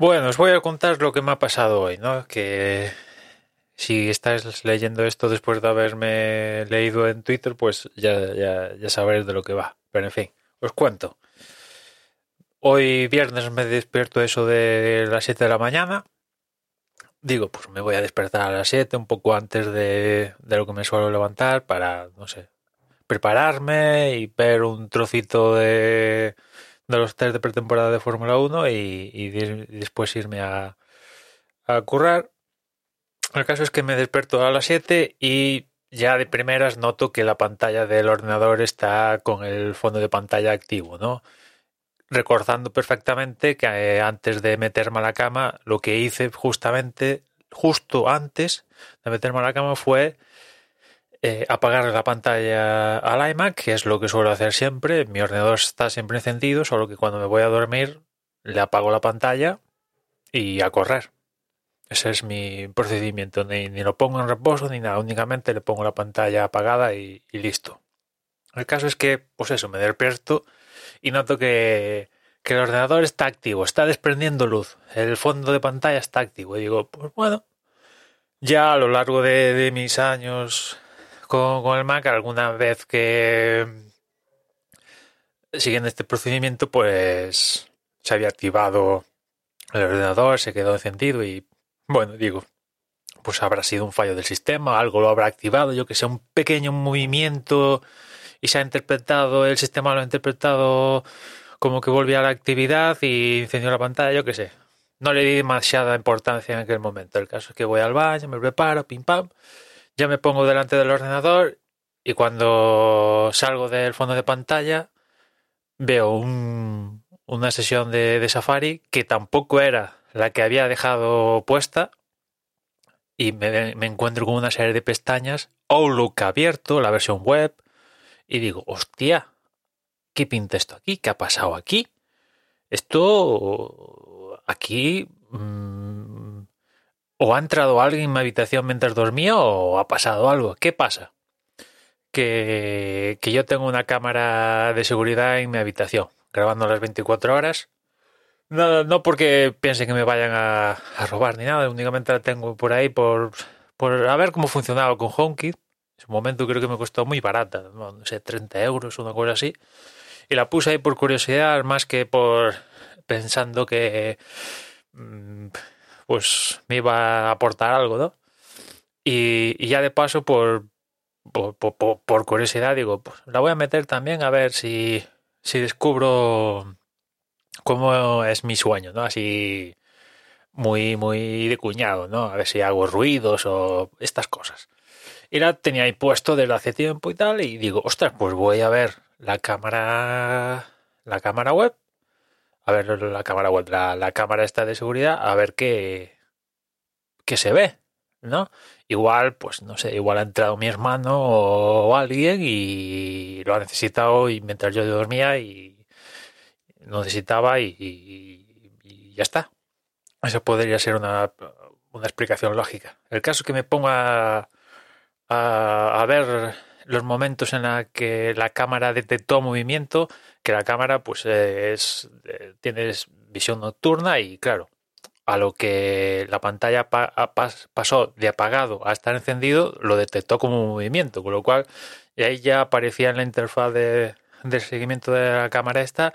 Bueno, os voy a contar lo que me ha pasado hoy, ¿no? Que si estáis leyendo esto después de haberme leído en Twitter, pues ya, ya, ya sabréis de lo que va. Pero en fin, os cuento. Hoy viernes me despierto eso de las 7 de la mañana. Digo, pues me voy a despertar a las 7, un poco antes de, de lo que me suelo levantar, para, no sé, prepararme y ver un trocito de, de los test de pretemporada de Fórmula 1 y, después irme a, a currar. El caso es que me despierto a las 7 y ya de primeras noto que la pantalla del ordenador está con el fondo de pantalla activo, ¿no? Recordando perfectamente que eh, antes de meterme a la cama, lo que hice justamente, justo antes de meterme a la cama fue eh, apagar la pantalla al iMac, que es lo que suelo hacer siempre. Mi ordenador está siempre encendido, solo que cuando me voy a dormir le apago la pantalla y a correr. Ese es mi procedimiento. Ni, lo pongo en reposo ni nada. Únicamente le pongo la pantalla apagada y, listo. El caso es que, pues eso, me despierto y noto que, que el ordenador está activo, está desprendiendo luz. El fondo de pantalla está activo. Y digo, pues bueno, ya a lo largo de mis años con, el Mac, alguna vez que siguiendo este procedimiento, pues se había activado el ordenador, se quedó encendido y bueno, digo, pues habrá sido un fallo del sistema, algo lo habrá activado, yo que sé, un pequeño movimiento y se ha interpretado, el sistema lo ha interpretado como que volvía a la actividad y encendió la pantalla, yo que sé. No le di demasiada importancia en aquel momento. El caso es que voy al baño, me preparo, pim pam, ya me pongo delante del ordenador y cuando salgo del fondo de pantalla veo un, una sesión de, Safari que tampoco era la que había dejado puesta y me, encuentro con una serie de pestañas, Outlook abierto, la versión web, y digo, hostia, ¿qué pinta esto aquí? ¿Qué ha pasado aquí? Esto aquí mmm, o ha entrado alguien en mi habitación mientras dormía o ha pasado algo. ¿Qué pasa? Que, que yo tengo una cámara de seguridad en mi habitación, grabando las 24 horas. No, no porque piense que me vayan a, robar ni nada, únicamente la tengo por ahí por, por a ver cómo funcionaba con HomeKit. En su momento creo que me costó muy barata, no, sé, 30 euros una cosa así. Y la puse ahí por curiosidad, más que por pensando que mmm, pues me iba a aportar algo, ¿no? Y, y ya de paso, por, por, por, curiosidad, digo, pues la voy a meter también a ver si, si descubro cómo es mi sueño, ¿no? Así muy, muy de cuñado, ¿no? A ver si hago ruidos o estas cosas. Y la tenía ahí puesto desde hace tiempo y tal, y digo, ostras, pues voy a ver la cámara, la cámara web a ver la cámara web, la, la cámara esta de seguridad, a ver qué, qué se ve, ¿no? Igual, pues no sé, igual ha entrado mi hermano o alguien y lo ha necesitado y mientras yo dormía y lo necesitaba y, y, ya está. Eso podría ser una, una, explicación lógica. El caso que me ponga a, a ver los momentos en los que la cámara detectó movimiento, que la cámara pues es tienes visión nocturna y claro, a lo que la pantalla pa pas pasó de apagado a estar encendido, lo detectó como movimiento, con lo cual ahí ya aparecía en la interfaz de, seguimiento de la cámara esta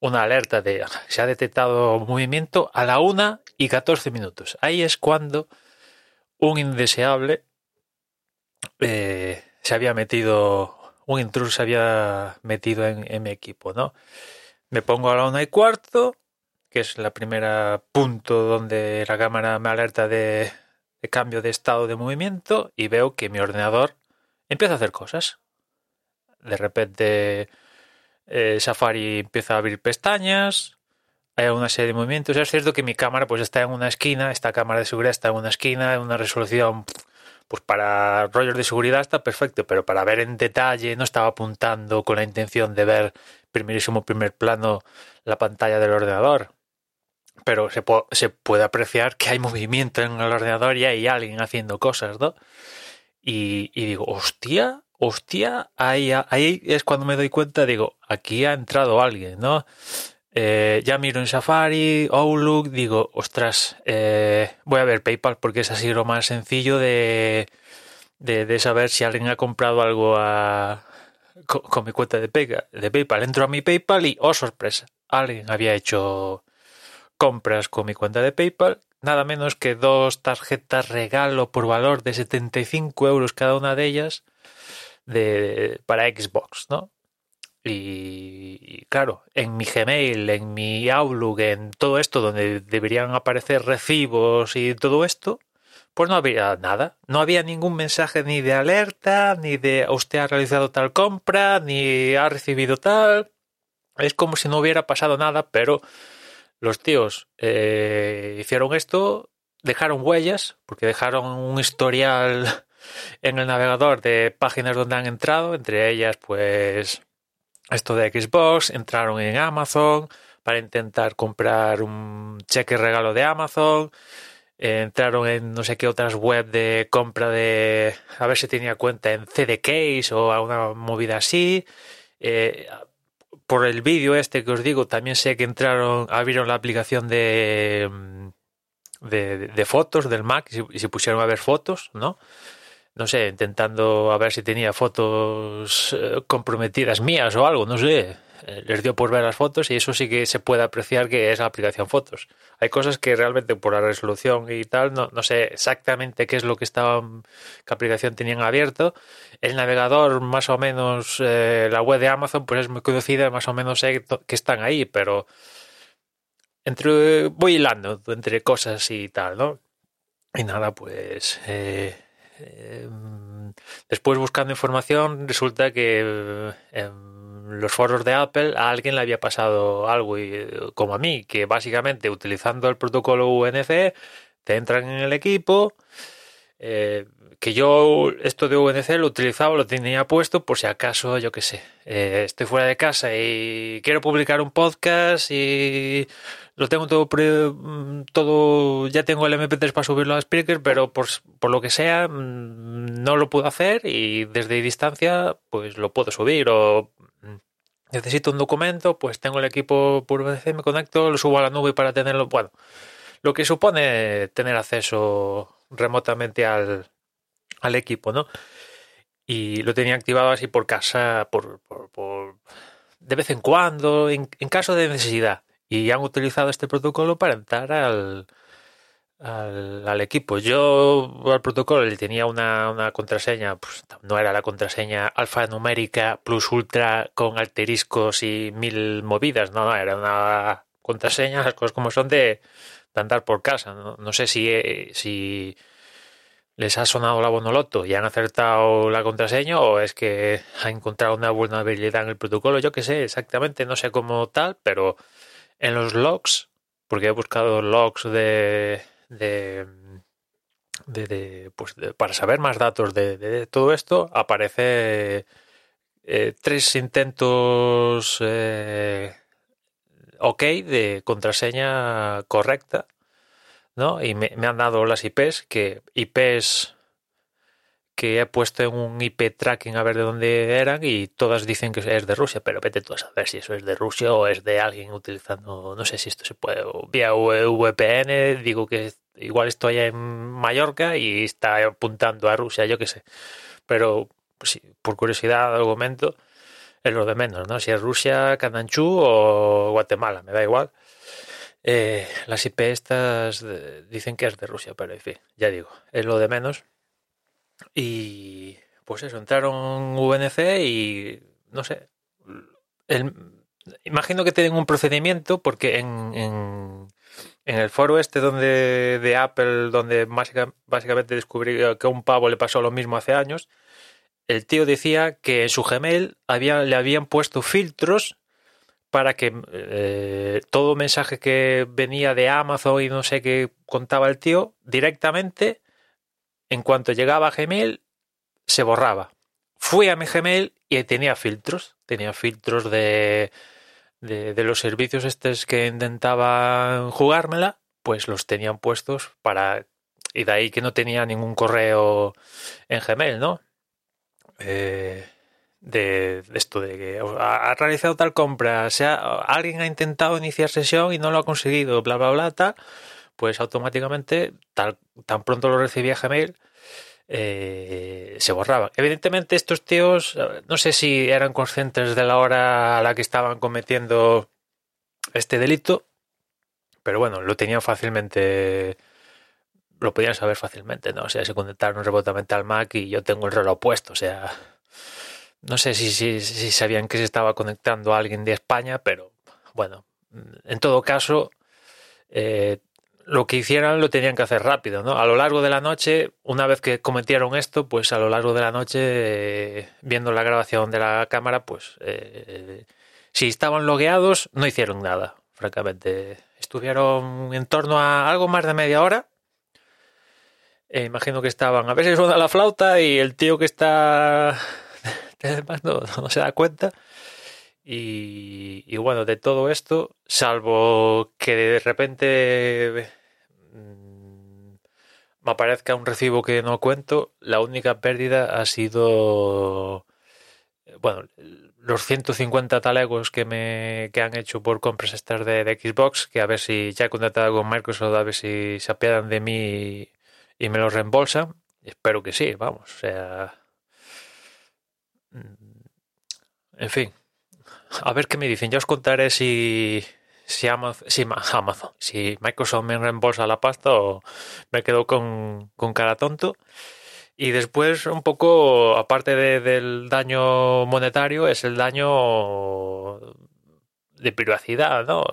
una alerta de se ha detectado movimiento a la 1 y 14 minutos. Ahí es cuando un indeseable eh, se había metido, un intruso se había metido en, mi equipo, ¿no? Me pongo a la una y cuarto, que es la primera punto donde la cámara me alerta de, cambio de estado de movimiento y veo que mi ordenador empieza a hacer cosas. De repente eh, Safari empieza a abrir pestañas, hay una serie de movimientos. Es cierto que mi cámara pues está en una esquina, esta cámara de seguridad está en una esquina, en una resolución pues para rollos de seguridad está perfecto, pero para ver en detalle no estaba apuntando con la intención de ver primerísimo primer plano la pantalla del ordenador. Pero se, se puede apreciar que hay movimiento en el ordenador y hay alguien haciendo cosas, ¿no? Y, digo, hostia, hostia, ahí, ahí es cuando me doy cuenta, digo, aquí ha entrado alguien, ¿no? Eh, ya miro en Safari, Outlook, digo, ostras, eh, voy a ver PayPal porque es así lo más sencillo de, de, saber si alguien ha comprado algo con, mi cuenta de, de PayPal. Entro a mi PayPal y, oh sorpresa, alguien había hecho compras con mi cuenta de PayPal, nada menos que dos tarjetas regalo por valor de 75 euros cada una de ellas de, para Xbox, ¿no? Y, claro, en mi Gmail, en mi Outlook, en todo esto donde deberían aparecer recibos y todo esto, pues no había nada. No había ningún mensaje ni de alerta, ni de usted ha realizado tal compra, ni ha recibido tal. Es como si no hubiera pasado nada, pero los tíos eh, hicieron esto, dejaron huellas, porque dejaron un historial en el navegador de páginas donde han entrado, entre ellas pues esto de Xbox, entraron en Amazon para intentar comprar un cheque regalo de Amazon, entraron en no sé qué otras web de compra de a ver si tenía cuenta en CD Case o alguna movida así. Eh, por el vídeo este que os digo, también sé que entraron, abrieron la aplicación de, de, fotos del Mac y se pusieron a ver fotos, ¿no? No sé, intentando a ver si tenía fotos eh, comprometidas mías o algo, no sé. Eh, les dio por ver las fotos y eso sí que se puede apreciar que es la aplicación fotos. Hay cosas que realmente por la resolución y tal, no, no sé exactamente qué es lo que estaba, qué aplicación tenían abierto. El navegador, más o menos, eh, la web de Amazon, pues es muy conocida, más o menos sé que están ahí, pero entre voy hilando entre cosas y tal, ¿no? Y nada, pues Em, después buscando información resulta que en em, los foros de Apple a alguien le había pasado algo y, como a mí, que básicamente utilizando el protocolo UNC te entran en el equipo, eh, que yo esto de UNC lo utilizaba, lo tenía puesto por si acaso, yo qué sé, eh, estoy fuera de casa y quiero publicar un podcast y lo tengo todo, mm, todo ya tengo el MP3 para subirlo a Spreaker, pero por, por, lo que sea mm, no lo puedo hacer y desde distancia pues lo puedo subir o mm, necesito un documento, pues tengo el equipo por VC, me conecto, lo subo a la nube para tenerlo, bueno, lo que supone tener acceso remotamente al, al equipo, ¿no? Y lo tenía activado así por casa, por, de vez en cuando, en caso de necesidad y han utilizado este protocolo para entrar al, al, equipo. Yo al protocolo le tenía una, una, contraseña, pues no era la contraseña alfanumérica plus ultra con alteriscos y mil movidas, no, no, era una contraseña, las cosas como son de, andar por casa. No, sé si, eh, si les ha sonado la bonoloto y han acertado la contraseña o es que ha encontrado una vulnerabilidad en el protocolo, yo qué sé exactamente, no sé cómo tal, pero en los logs, porque he buscado logs de, de, de, pues para saber más datos de, todo esto, aparece eh, tres intentos eh, ok de contraseña correcta, ¿no? Y me, han dado las IPs, que IPs que he puesto en un IP tracking a ver de dónde eran y todas dicen que es de Rusia, pero vete tú a saber si eso es de Rusia o es de alguien utilizando, no sé si esto se puede, vía VPN, digo que igual estoy en Mallorca y está apuntando a Rusia, yo qué sé. Pero por curiosidad, argumento, es lo de menos, ¿no? Si es Rusia, Cananchú o Guatemala, me da igual. Eh, las IP estas dicen que es de Rusia, pero en fin, ya digo, es lo de menos. Y pues eso, entraron VNC y no sé. El, imagino que tienen un procedimiento porque en, en el foro este donde de Apple, donde básicamente descubrí que a un pavo le pasó lo mismo hace años, el tío decía que en su Gmail había, le habían puesto filtros para que eh, todo mensaje que venía de Amazon y no sé qué contaba el tío, directamente, en cuanto llegaba a Gmail, se borraba. Fui a mi Gmail y tenía filtros, tenía filtros de de, los servicios estos que intentaban jugármela, pues los tenían puestos para... Y de ahí que no tenía ningún correo en Gmail, ¿no? Eh, de, esto de que ha, realizado tal compra, o sea, alguien ha intentado iniciar sesión y no lo ha conseguido, bla, bla, bla, tal, pues automáticamente, tal, tan pronto lo recibía Gmail, eh, se borraban. Evidentemente estos tíos, no sé si eran conscientes de la hora a la que estaban cometiendo este delito, pero bueno, lo tenían fácilmente, lo podían saber fácilmente, ¿no? O sea, se conectaron remotamente al Mac y yo tengo el reloj puesto, o sea, no sé si, si, si sabían que se estaba conectando a alguien de España, pero bueno, en todo caso, eh, lo que hicieran lo tenían que hacer rápido, ¿no? A lo largo de la noche, una vez que cometieron esto, pues a lo largo de la noche, eh, viendo la grabación de la cámara, pues eh, si estaban logueados, no hicieron nada, francamente. Estuvieron en torno a algo más de media hora. Eh, imagino que estaban a veces suena la flauta y el tío que está no, no se da cuenta. Y, y, bueno, de todo esto, salvo que de repente me aparezca un recibo que no cuento, la única pérdida ha sido, bueno, los 150 talegos que me que han hecho por compras estas de, Xbox, que a ver si ya he contactado con Microsoft, a ver si se apiadan de mí y, me los reembolsan. Espero que sí, vamos, o sea... en fin, a ver qué me dicen. Ya os contaré si, si Amazon, si, Microsoft me reembolsa la pasta o me quedo con, cara tonto. Y después, un poco, aparte del daño monetario, es el daño de privacidad, ¿no?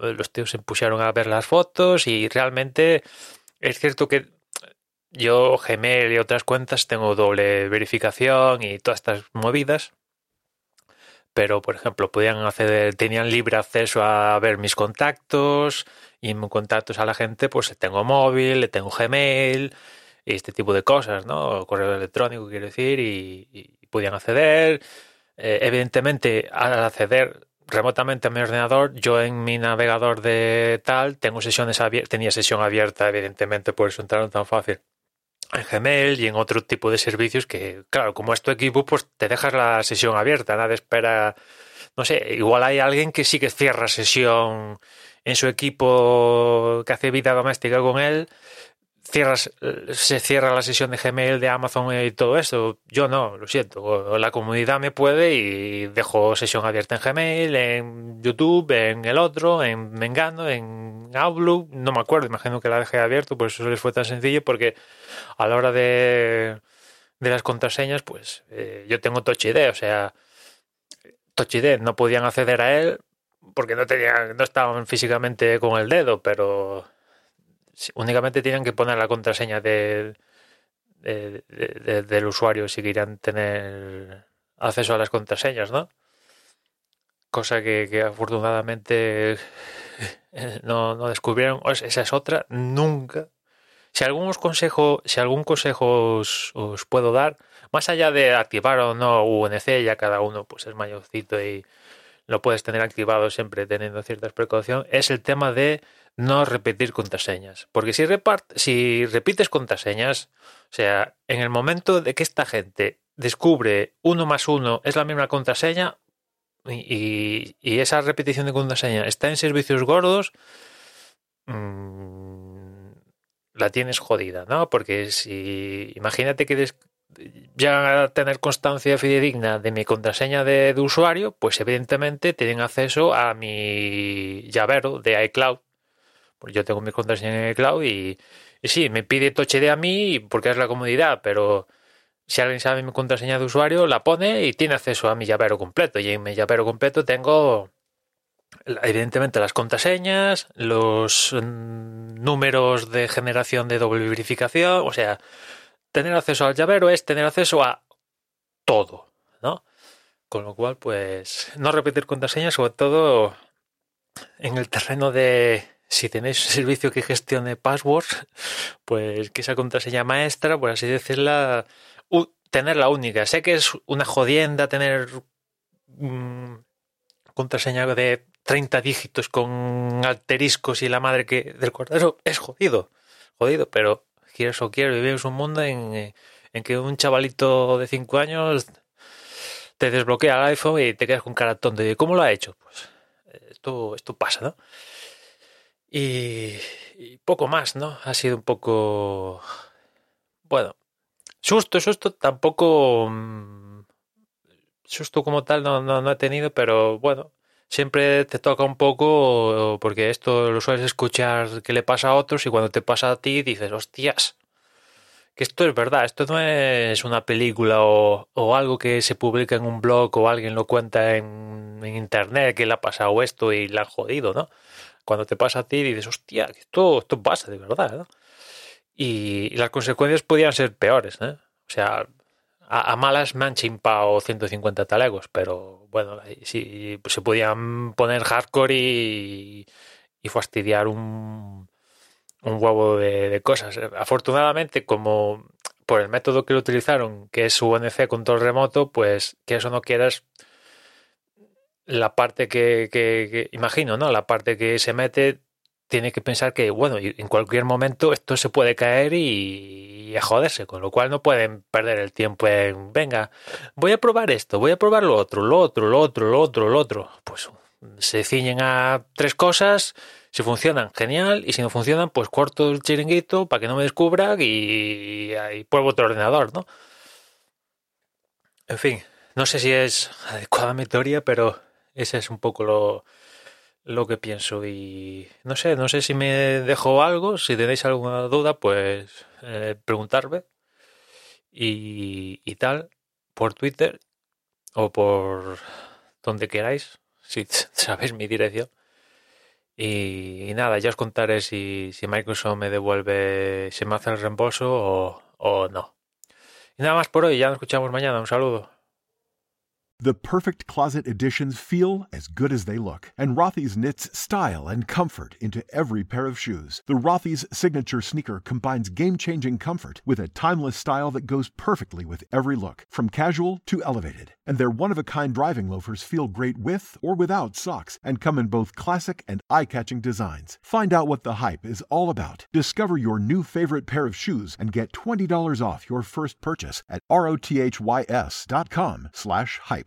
Los tíos se pusieron a ver las fotos y realmente es cierto que yo, Gmail y otras cuentas, tengo doble verificación y todas estas movidas pero por ejemplo podían acceder, tenían libre acceso a ver mis contactos y mis contactos a la gente, pues tengo móvil, le tengo Gmail y este tipo de cosas, ¿no? Correo electrónico quiero decir y, podían acceder. Eh, evidentemente al acceder remotamente a mi ordenador, yo en mi navegador de tal tengo sesiones tenía sesión abierta, evidentemente por eso entraron tan fácil en Gmail y en otro tipo de servicios que, claro, como es tu equipo, pues te dejas la sesión abierta, nada espera, no sé, igual hay alguien que sí que cierra sesión en su equipo que hace vida doméstica con él cierras, se cierra la sesión de Gmail de Amazon y todo eso. Yo no, lo siento. La comunidad me puede y dejo sesión abierta en Gmail, en YouTube, en el otro, en Mengano, en Outlook. No me acuerdo, imagino que la dejé abierto, por eso les fue tan sencillo, porque a la hora de, de las contraseñas, pues eh, yo tengo Touch o sea, Touch no podían acceder a él porque no tenían, no estaban físicamente con el dedo, pero únicamente tienen que poner la contraseña del usuario si quieran tener acceso a las contraseñas, ¿no? Cosa que, afortunadamente no, no, descubrieron. Esa es otra. Nunca. Si algún consejo, si algún consejo os, puedo dar, más allá de activar o no UNC, ya cada uno pues es mayorcito y lo puedes tener activado siempre teniendo ciertas precauciones, es el tema de no repetir contraseñas. Porque si, si repites contraseñas, o sea, en el momento de que esta gente descubre uno más uno es la misma contraseña y, esa repetición de contraseña está en servicios gordos, mm, la tienes jodida, ¿no? Porque si imagínate que llegan a tener constancia fidedigna de mi contraseña de, usuario, pues evidentemente tienen acceso a mi llavero de iCloud. Pues yo tengo mi contraseña en iCloud y, y sí, me pide Touch ID a mí porque es la comodidad, pero si alguien sabe mi contraseña de usuario, la pone y tiene acceso a mi llavero completo. Y en mi llavero completo tengo evidentemente las contraseñas, los mm, números de generación de doble verificación, o sea, tener acceso al llavero es tener acceso a todo, ¿no? Con lo cual, pues, no repetir contraseñas, sobre todo en el terreno de si tenéis un servicio que gestione passwords, pues que esa contraseña maestra, por así decirla, tenerla única. Sé que es una jodienda tener mm, contraseña de 30 dígitos con alteriscos y la madre que del cordero es jodido, jodido, pero quieres o quieres vivir en un mundo en, en que un chavalito de 5 años te desbloquea el iPhone y te quedas con cara tonto. ¿Y cómo lo ha hecho? Pues esto, esto pasa, ¿no? Y, poco más, ¿no? Ha sido un poco... Bueno, susto, susto, tampoco... Mm, susto como tal no, no, no he tenido, pero bueno, siempre te toca un poco porque esto lo sueles escuchar que le pasa a otros y cuando te pasa a ti dices, hostias, que esto es verdad, esto no es una película o, o algo que se publica en un blog o alguien lo cuenta en, en, internet que le ha pasado esto y le han jodido, ¿no? Cuando te pasa a ti dices, hostia, esto, esto pasa de verdad, y las consecuencias podían ser peores, ¿eh? O sea, a, malas me han chimpado 150 talegos, pero bueno, sí, se podían poner hardcore y, y fastidiar un, un huevo de, cosas. Afortunadamente, como por el método que lo utilizaron, que es UNC control remoto, pues que eso no quieras la parte que, imagino, ¿no? La parte que se mete tiene que pensar que, bueno, en cualquier momento esto se puede caer y, y, a joderse, con lo cual no pueden perder el tiempo en, venga, voy a probar esto, voy a probar lo otro, lo otro, lo otro, lo otro, lo otro. Pues se ciñen a tres cosas, si funcionan, genial, y si no funcionan, pues corto el chiringuito para que no me descubra y, y pruebo otro ordenador, ¿no? En fin, no sé si es adecuada mi teoría, pero ese es un poco lo, lo que pienso y no sé, no sé si me dejo algo, si tenéis alguna duda, pues eh, preguntarme y, y, tal por Twitter o por donde queráis, si sabéis mi dirección. Y, nada, ya os contaré si, si Microsoft me devuelve, si me hace el reembolso o, o no. Y nada más por hoy, ya nos escuchamos mañana, un saludo. The perfect closet additions feel as good as they look, and Rothy's knits style and comfort into every pair of shoes. The Rothy's signature sneaker combines game-changing comfort with a timeless style that goes perfectly with every look, from casual to elevated. And their one-of-a-kind driving loafers feel great with or without socks and come in both classic and eye-catching designs. Find out what the hype is all about. Discover your new favorite pair of shoes and get $20 off your first purchase at rothys.com slash hype.